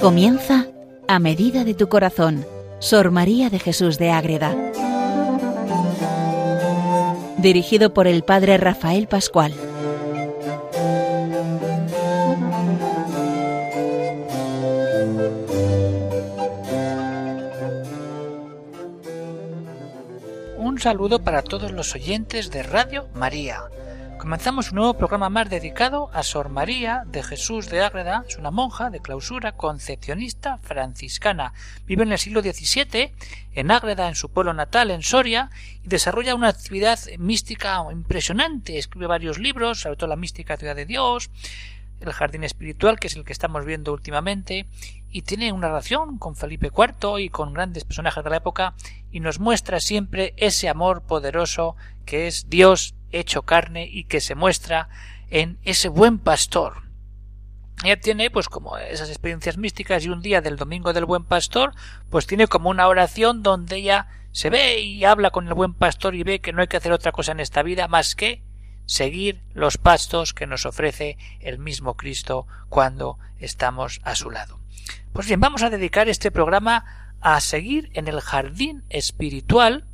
Comienza a medida de tu corazón, Sor María de Jesús de Ágreda. Dirigido por el Padre Rafael Pascual. Un saludo para todos los oyentes de Radio María. Comenzamos un nuevo programa más dedicado a Sor María de Jesús de Ágreda. Es una monja de clausura concepcionista franciscana. Vive en el siglo XVII en Ágreda, en su pueblo natal, en Soria, y desarrolla una actividad mística impresionante. Escribe varios libros, sobre todo la mística ciudad de Dios, el jardín espiritual, que es el que estamos viendo últimamente, y tiene una relación con Felipe IV y con grandes personajes de la época, y nos muestra siempre ese amor poderoso que es Dios hecho carne y que se muestra en ese buen pastor. Ella tiene pues como esas experiencias místicas y un día del domingo del buen pastor pues tiene como una oración donde ella se ve y habla con el buen pastor y ve que no hay que hacer otra cosa en esta vida más que seguir los pastos que nos ofrece el mismo Cristo cuando estamos a su lado. Pues bien, vamos a dedicar este programa a seguir en el jardín espiritual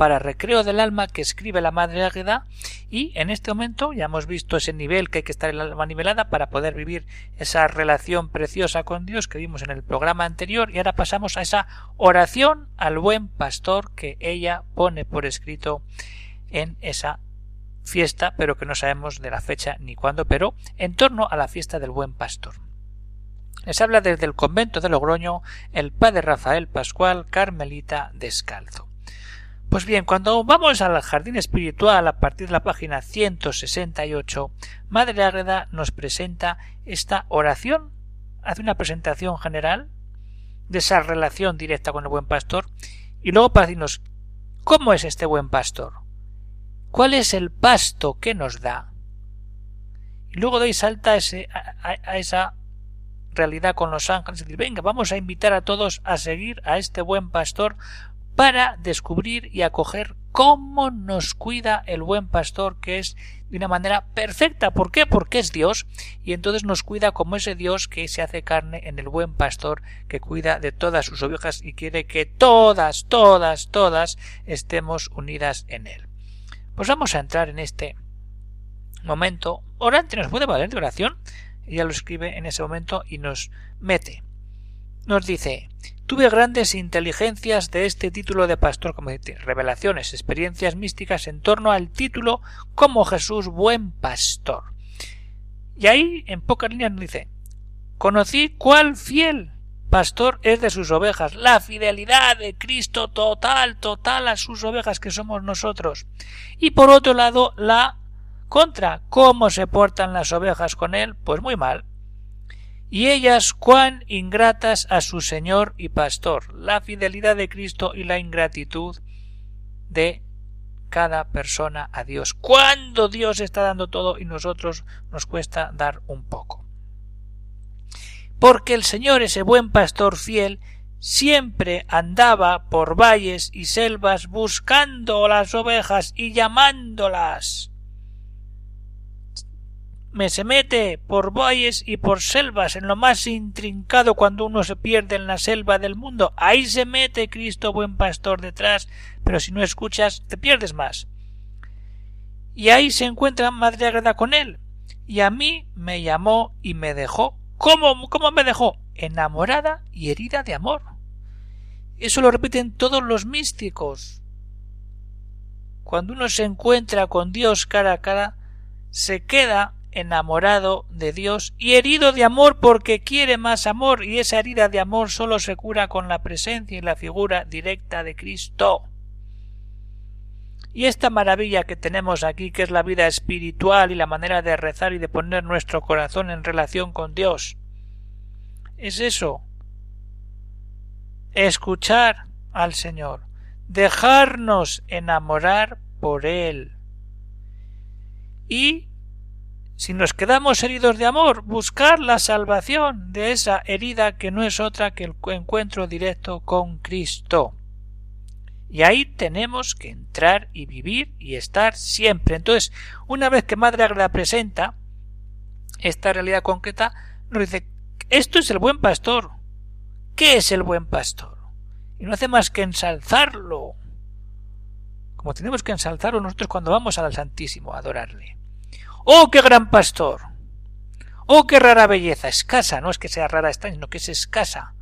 para recreo del alma que escribe la Madre Águeda y en este momento ya hemos visto ese nivel que hay que estar el alma nivelada para poder vivir esa relación preciosa con Dios que vimos en el programa anterior y ahora pasamos a esa oración al buen pastor que ella pone por escrito en esa fiesta pero que no sabemos de la fecha ni cuándo pero en torno a la fiesta del buen pastor. Les habla desde el convento de Logroño el padre Rafael Pascual Carmelita Descalzo. Pues bien, cuando vamos al jardín espiritual a partir de la página 168, Madre Ágreda nos presenta esta oración, hace una presentación general de esa relación directa con el buen pastor y luego para decirnos cómo es este buen pastor, cuál es el pasto que nos da. Y luego ahí salta ese, a, esa realidad con los ángeles y decir, venga, vamos a invitar a todos a seguir a este buen pastor para descubrir y acoger cómo nos cuida el buen pastor que es de una manera perfecta. ¿Por qué? Porque es Dios y entonces nos cuida como ese Dios que se hace carne en el buen pastor que cuida de todas sus ovejas y quiere que todas, todas, todas estemos unidas en él. Pues vamos a entrar en este momento. Orante nos puede valer de oración. Ella lo escribe en ese momento y nos mete. Nos dice Tuve grandes inteligencias de este título de pastor, como dice, revelaciones, experiencias místicas en torno al título como Jesús buen pastor. Y ahí, en pocas líneas, nos dice, conocí cuál fiel pastor es de sus ovejas, la fidelidad de Cristo total, total a sus ovejas que somos nosotros. Y por otro lado, la contra, cómo se portan las ovejas con él, pues muy mal y ellas cuán ingratas a su Señor y Pastor, la fidelidad de Cristo y la ingratitud de cada persona a Dios. Cuando Dios está dando todo y nosotros nos cuesta dar un poco. Porque el Señor, ese buen pastor fiel, siempre andaba por valles y selvas buscando las ovejas y llamándolas me se mete por valles y por selvas en lo más intrincado cuando uno se pierde en la selva del mundo. Ahí se mete Cristo buen pastor detrás, pero si no escuchas te pierdes más. Y ahí se encuentra Madre Agreda con él. Y a mí me llamó y me dejó. ¿Cómo? ¿Cómo me dejó? Enamorada y herida de amor. Eso lo repiten todos los místicos. Cuando uno se encuentra con Dios cara a cara, se queda enamorado de Dios y herido de amor porque quiere más amor y esa herida de amor solo se cura con la presencia y la figura directa de Cristo. Y esta maravilla que tenemos aquí, que es la vida espiritual y la manera de rezar y de poner nuestro corazón en relación con Dios, es eso. Escuchar al Señor, dejarnos enamorar por Él y si nos quedamos heridos de amor, buscar la salvación de esa herida que no es otra que el encuentro directo con Cristo. Y ahí tenemos que entrar y vivir y estar siempre. Entonces, una vez que Madre Agra presenta esta realidad concreta, nos dice, esto es el buen pastor, ¿Qué es el buen pastor? Y no hace más que ensalzarlo, como tenemos que ensalzarlo nosotros cuando vamos al Santísimo a adorarle. ¡Oh, qué gran pastor! ¡Oh, qué rara belleza! Escasa, no es que sea rara sino que es escasa.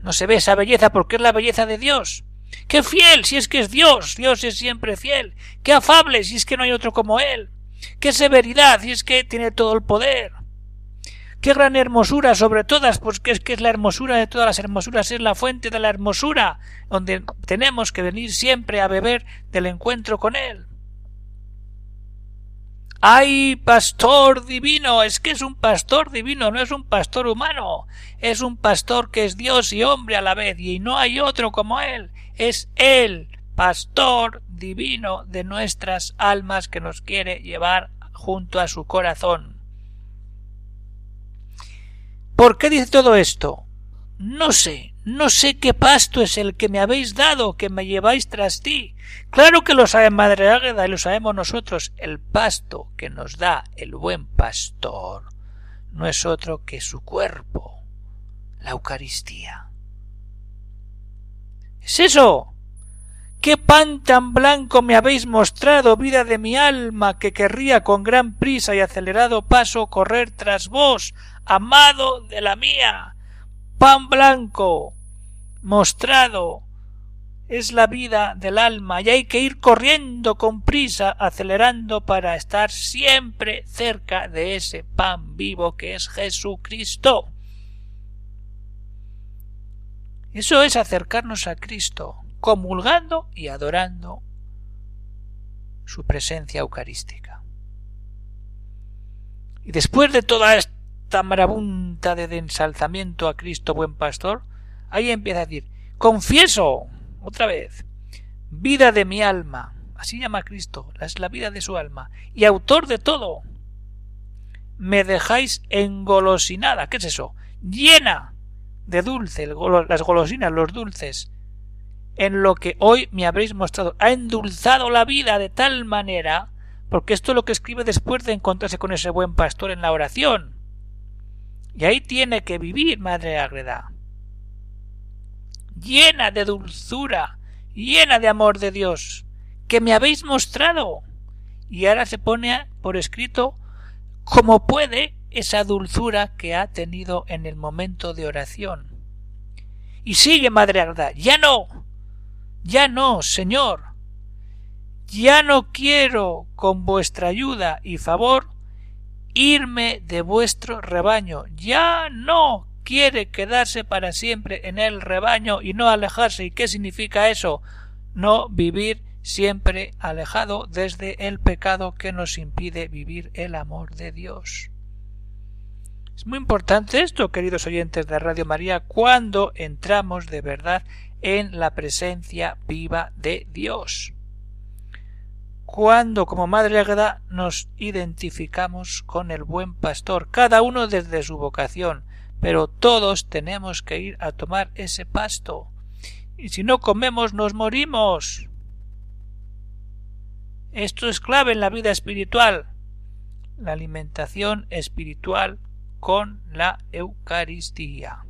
No se ve esa belleza porque es la belleza de Dios. ¡Qué fiel! Si es que es Dios, Dios es siempre fiel. ¡Qué afable! Si es que no hay otro como Él. ¡Qué severidad! Si es que tiene todo el poder. ¡Qué gran hermosura sobre todas! Pues es que es la hermosura de todas las hermosuras, es la fuente de la hermosura, donde tenemos que venir siempre a beber del encuentro con Él. ¡Ay, pastor divino! Es que es un pastor divino, no es un pastor humano. Es un pastor que es Dios y hombre a la vez, y no hay otro como Él. Es Él, pastor divino de nuestras almas que nos quiere llevar junto a su corazón. ¿Por qué dice todo esto? No sé, no sé qué pasto es el que me habéis dado, que me lleváis tras ti. Claro que lo sabe Madre Águeda y lo sabemos nosotros. El pasto que nos da el buen pastor no es otro que su cuerpo, la Eucaristía. ¿Es eso? ¿Qué pan tan blanco me habéis mostrado, vida de mi alma, que querría con gran prisa y acelerado paso correr tras vos, amado de la mía? Pan blanco, mostrado, es la vida del alma y hay que ir corriendo con prisa, acelerando para estar siempre cerca de ese pan vivo que es Jesucristo. Eso es acercarnos a Cristo comulgando y adorando su presencia eucarística. Y después de toda esta marabunta de ensalzamiento a Cristo buen pastor, ahí empieza a decir, confieso, otra vez, vida de mi alma, así llama Cristo, es la vida de su alma, y autor de todo. Me dejáis engolosinada, ¿qué es eso? Llena de dulce, las golosinas, los dulces, en lo que hoy me habréis mostrado. Ha endulzado la vida de tal manera, porque esto es lo que escribe después de encontrarse con ese buen pastor en la oración. Y ahí tiene que vivir, Madre Agreda. Llena de dulzura, llena de amor de Dios, que me habéis mostrado. Y ahora se pone por escrito como puede esa dulzura que ha tenido en el momento de oración. Y sigue, Madre Agreda, ya no, ya no, Señor. Ya no quiero, con vuestra ayuda y favor, irme de vuestro rebaño. Ya no quiere quedarse para siempre en el rebaño y no alejarse. ¿Y qué significa eso? No vivir siempre alejado desde el pecado que nos impide vivir el amor de Dios. Es muy importante esto, queridos oyentes de Radio María, cuando entramos de verdad en la presencia viva de Dios. Cuando como Madre Agreda nos identificamos con el buen pastor, cada uno desde su vocación, pero todos tenemos que ir a tomar ese pasto. Y si no comemos nos morimos. Esto es clave en la vida espiritual. La alimentación espiritual con la Eucaristía.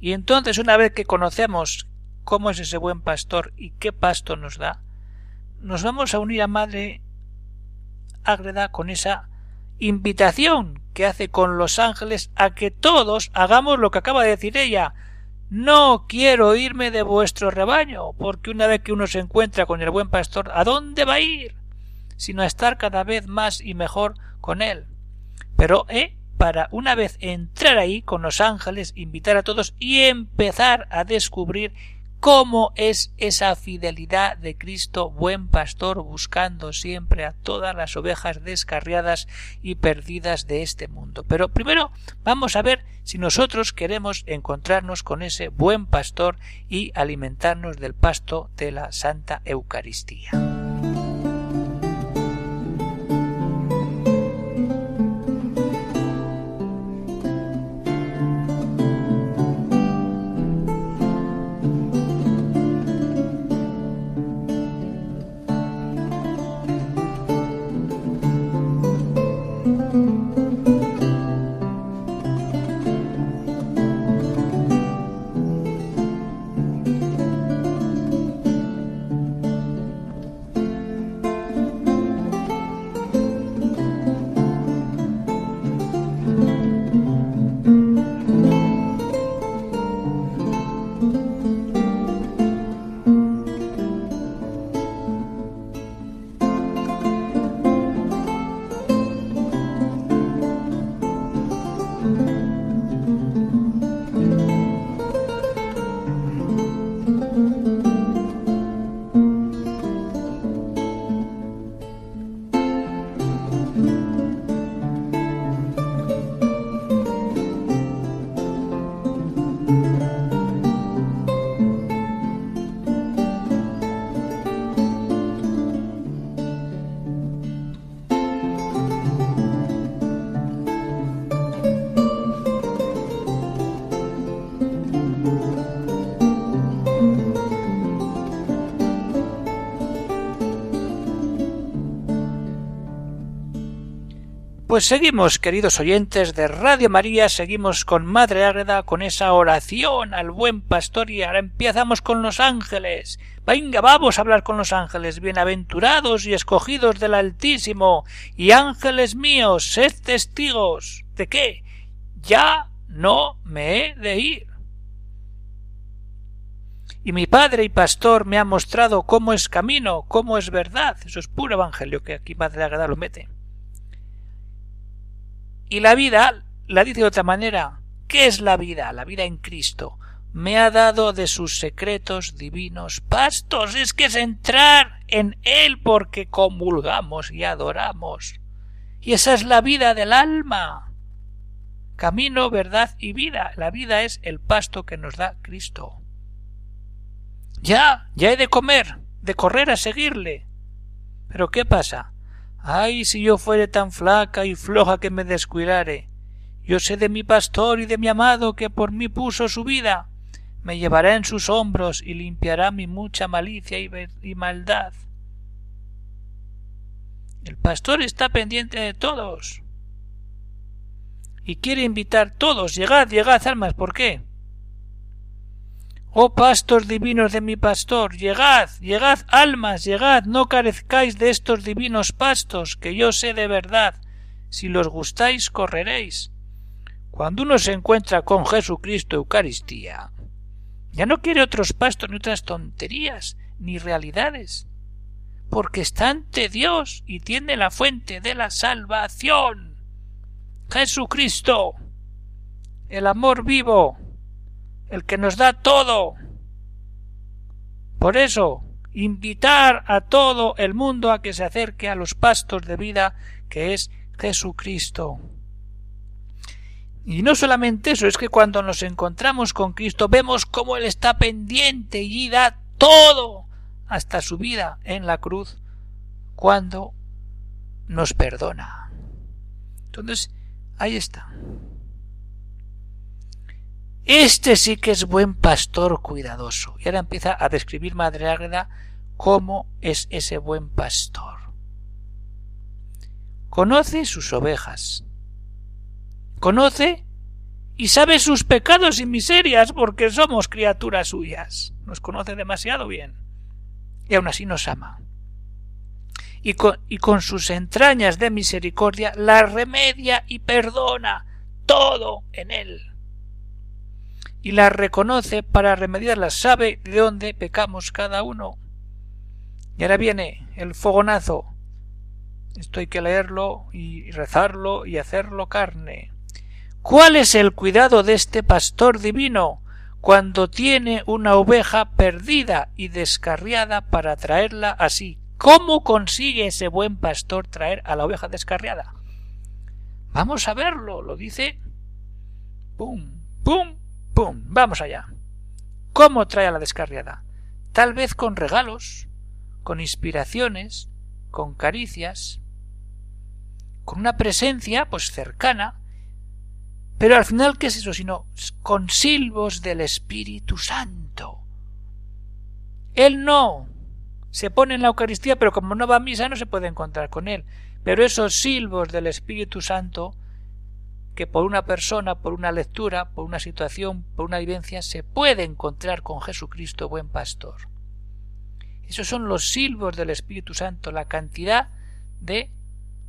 Y entonces, una vez que conocemos cómo es ese buen pastor y qué pasto nos da, nos vamos a unir a Madre Ágreda con esa invitación que hace con los ángeles a que todos hagamos lo que acaba de decir ella. No quiero irme de vuestro rebaño, porque una vez que uno se encuentra con el buen pastor, ¿a dónde va a ir? sino a estar cada vez más y mejor con él. Pero, ¿eh? para una vez entrar ahí con los ángeles, invitar a todos y empezar a descubrir cómo es esa fidelidad de Cristo buen pastor buscando siempre a todas las ovejas descarriadas y perdidas de este mundo. Pero primero vamos a ver si nosotros queremos encontrarnos con ese buen pastor y alimentarnos del pasto de la Santa Eucaristía. Pues seguimos, queridos oyentes de Radio María, seguimos con Madre Ágreda, con esa oración al buen pastor y ahora empezamos con los ángeles. Venga, vamos a hablar con los ángeles, bienaventurados y escogidos del Altísimo, y ángeles míos, sed testigos. ¿De qué? Ya no me he de ir. Y mi padre y pastor me ha mostrado cómo es camino, cómo es verdad. Eso es puro evangelio que aquí Madre Ágreda lo mete. Y la vida la dice de otra manera. ¿Qué es la vida? La vida en Cristo. Me ha dado de sus secretos divinos pastos. Es que es entrar en Él porque comulgamos y adoramos. Y esa es la vida del alma. Camino, verdad y vida. La vida es el pasto que nos da Cristo. Ya, ya he de comer, de correr a seguirle. Pero ¿qué pasa? Ay, si yo fuere tan flaca y floja que me descuidare. Yo sé de mi pastor y de mi amado que por mí puso su vida. Me llevará en sus hombros y limpiará mi mucha malicia y, y maldad. El pastor está pendiente de todos. Y quiere invitar todos. Llegad, llegad, almas. ¿Por qué? Oh pastos divinos de mi pastor, llegad, llegad almas, llegad, no carezcáis de estos divinos pastos, que yo sé de verdad. Si los gustáis, correréis. Cuando uno se encuentra con Jesucristo Eucaristía, ya no quiere otros pastos ni otras tonterías, ni realidades, porque está ante Dios y tiene la fuente de la salvación. Jesucristo, el amor vivo, el que nos da todo. Por eso, invitar a todo el mundo a que se acerque a los pastos de vida que es Jesucristo. Y no solamente eso, es que cuando nos encontramos con Cristo vemos cómo Él está pendiente y da todo hasta su vida en la cruz cuando nos perdona. Entonces, ahí está. Este sí que es buen pastor cuidadoso. Y ahora empieza a describir Madre Ágreda cómo es ese buen pastor. Conoce sus ovejas. Conoce y sabe sus pecados y miserias porque somos criaturas suyas. Nos conoce demasiado bien. Y aún así nos ama. Y con, y con sus entrañas de misericordia la remedia y perdona todo en él y las reconoce para remediarlas, sabe de dónde pecamos cada uno. Y ahora viene el fogonazo. Esto hay que leerlo y rezarlo y hacerlo carne. ¿Cuál es el cuidado de este pastor divino cuando tiene una oveja perdida y descarriada para traerla así? ¿Cómo consigue ese buen pastor traer a la oveja descarriada? Vamos a verlo, lo dice. ¡Pum! ¡Pum! ¡Pum! Vamos allá. ¿Cómo trae a la descarriada? Tal vez con regalos, con inspiraciones, con caricias, con una presencia, pues cercana, pero al final, ¿qué es eso? Sino con silbos del Espíritu Santo. Él no se pone en la Eucaristía, pero como no va a misa no se puede encontrar con él. Pero esos silbos del Espíritu Santo que por una persona, por una lectura, por una situación, por una vivencia, se puede encontrar con Jesucristo buen pastor. Esos son los silbos del Espíritu Santo, la cantidad de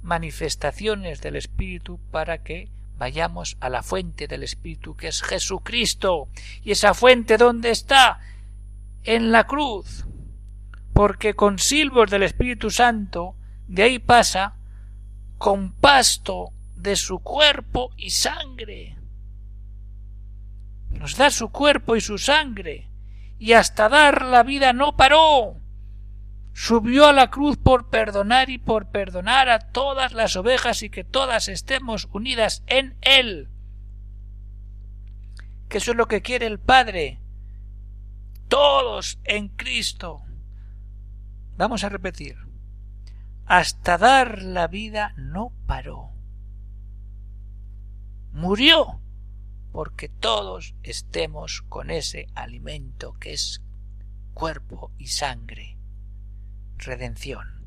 manifestaciones del Espíritu para que vayamos a la fuente del Espíritu que es Jesucristo. ¿Y esa fuente dónde está? En la cruz. Porque con silbos del Espíritu Santo de ahí pasa con pasto de su cuerpo y sangre. Nos da su cuerpo y su sangre, y hasta dar la vida no paró. Subió a la cruz por perdonar y por perdonar a todas las ovejas y que todas estemos unidas en Él. Que eso es lo que quiere el Padre. Todos en Cristo. Vamos a repetir. Hasta dar la vida no paró murió porque todos estemos con ese alimento que es cuerpo y sangre, redención.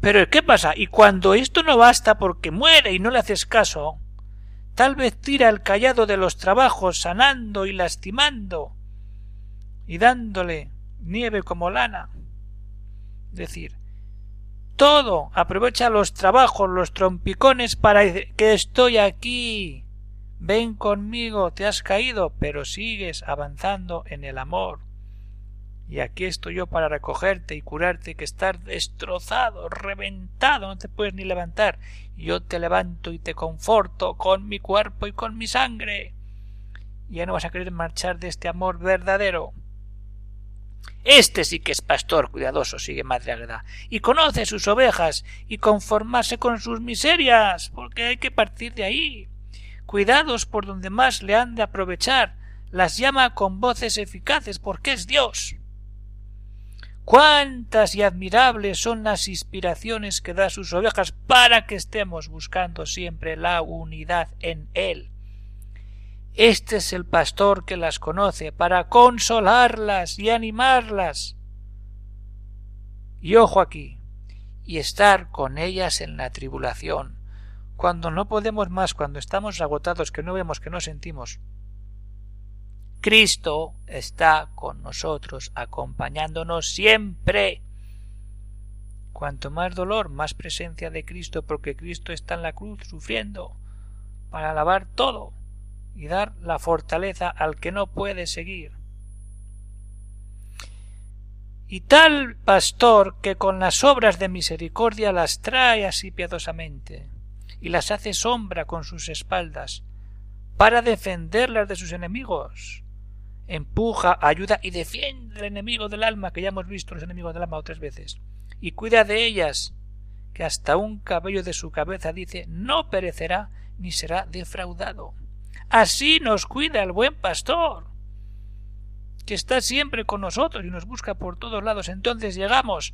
Pero ¿qué pasa? Y cuando esto no basta porque muere y no le haces caso, tal vez tira el callado de los trabajos sanando y lastimando y dándole nieve como lana. Es decir, todo aprovecha los trabajos, los trompicones para que estoy aquí. Ven conmigo, te has caído, pero sigues avanzando en el amor. Y aquí estoy yo para recogerte y curarte que estás destrozado, reventado, no te puedes ni levantar. Yo te levanto y te conforto con mi cuerpo y con mi sangre. Ya no vas a querer marchar de este amor verdadero. Este sí que es pastor cuidadoso, sigue Madre Agreda, y conoce sus ovejas y conformarse con sus miserias, porque hay que partir de ahí. Cuidados por donde más le han de aprovechar, las llama con voces eficaces, porque es Dios. Cuántas y admirables son las inspiraciones que da sus ovejas para que estemos buscando siempre la unidad en Él. Este es el pastor que las conoce para consolarlas y animarlas. Y ojo aquí, y estar con ellas en la tribulación, cuando no podemos más, cuando estamos agotados, que no vemos, que no sentimos. Cristo está con nosotros, acompañándonos siempre. Cuanto más dolor, más presencia de Cristo, porque Cristo está en la cruz sufriendo para lavar todo y dar la fortaleza al que no puede seguir. Y tal pastor que con las obras de misericordia las trae así piadosamente, y las hace sombra con sus espaldas, para defenderlas de sus enemigos. Empuja, ayuda y defiende al enemigo del alma, que ya hemos visto los enemigos del alma otras veces, y cuida de ellas, que hasta un cabello de su cabeza dice no perecerá ni será defraudado. Así nos cuida el buen pastor, que está siempre con nosotros y nos busca por todos lados. Entonces llegamos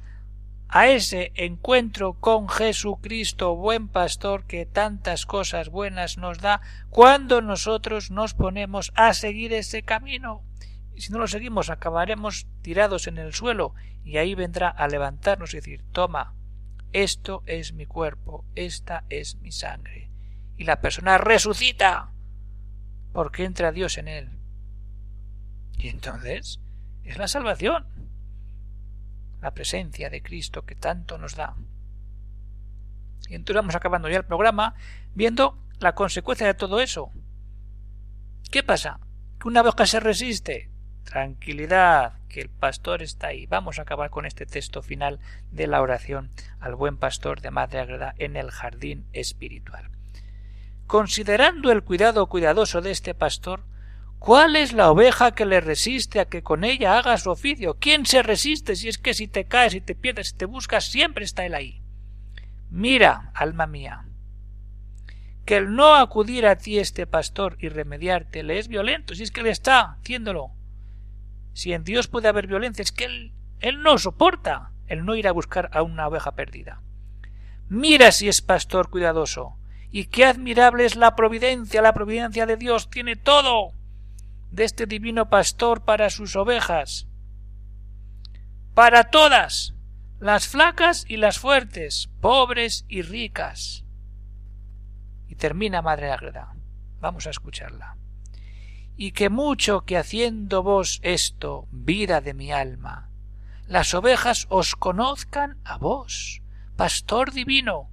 a ese encuentro con Jesucristo, buen pastor, que tantas cosas buenas nos da cuando nosotros nos ponemos a seguir ese camino. Si no lo seguimos, acabaremos tirados en el suelo y ahí vendrá a levantarnos y decir, toma, esto es mi cuerpo, esta es mi sangre. Y la persona resucita porque entra Dios en él. Y entonces es la salvación, la presencia de Cristo que tanto nos da. Y entonces vamos acabando ya el programa viendo la consecuencia de todo eso. ¿Qué pasa? Que una boca se resiste. Tranquilidad, que el pastor está ahí. Vamos a acabar con este texto final de la oración al buen pastor de Madre Agreda en el jardín espiritual. Considerando el cuidado cuidadoso de este pastor, ¿cuál es la oveja que le resiste a que con ella haga su oficio? ¿Quién se resiste si es que si te caes, y te pierdes, si te buscas, siempre está él ahí? Mira, alma mía, que el no acudir a ti este pastor y remediarte le es violento, si es que le está haciéndolo. Si en Dios puede haber violencia, es que él, él no soporta el no ir a buscar a una oveja perdida. Mira si es pastor cuidadoso, y qué admirable es la providencia, la providencia de Dios tiene todo de este divino pastor para sus ovejas, para todas, las flacas y las fuertes, pobres y ricas. Y termina Madre Ágreda. Vamos a escucharla. Y que mucho que haciendo vos esto, vida de mi alma, las ovejas os conozcan a vos, pastor divino.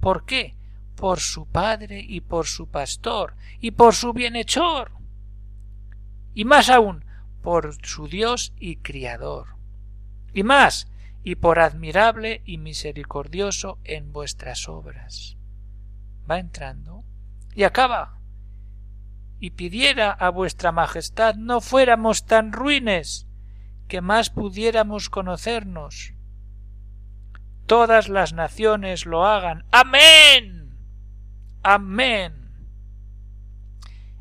¿Por qué? Por su Padre y por su Pastor y por su bienhechor y más aún por su Dios y Criador y más y por admirable y misericordioso en vuestras obras. Va entrando y acaba. Y pidiera a vuestra Majestad no fuéramos tan ruines, que más pudiéramos conocernos. Todas las naciones lo hagan. Amén. Amén.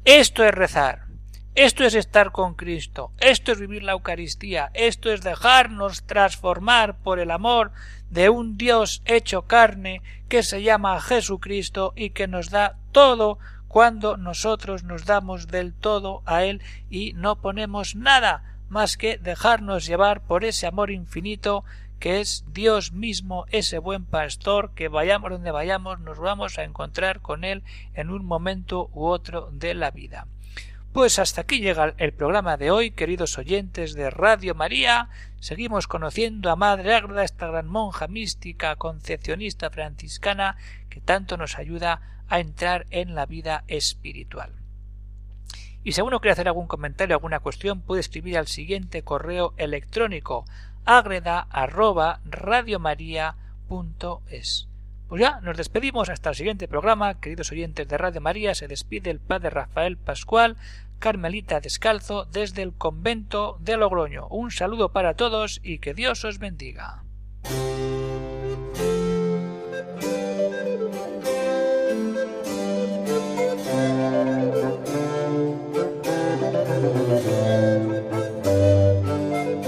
Esto es rezar. Esto es estar con Cristo. Esto es vivir la Eucaristía. Esto es dejarnos transformar por el amor de un Dios hecho carne que se llama Jesucristo y que nos da todo cuando nosotros nos damos del todo a Él y no ponemos nada más que dejarnos llevar por ese amor infinito que es Dios mismo, ese buen pastor, que vayamos donde vayamos, nos vamos a encontrar con Él en un momento u otro de la vida. Pues hasta aquí llega el programa de hoy, queridos oyentes de Radio María. Seguimos conociendo a Madre Ágreda, esta gran monja mística, concepcionista franciscana, que tanto nos ayuda a entrar en la vida espiritual. Y si alguno quiere hacer algún comentario, alguna cuestión, puede escribir al siguiente correo electrónico agreda Pues ya nos despedimos hasta el siguiente programa, queridos oyentes de Radio María, se despide el padre Rafael Pascual, Carmelita Descalzo, desde el convento de Logroño. Un saludo para todos y que Dios os bendiga.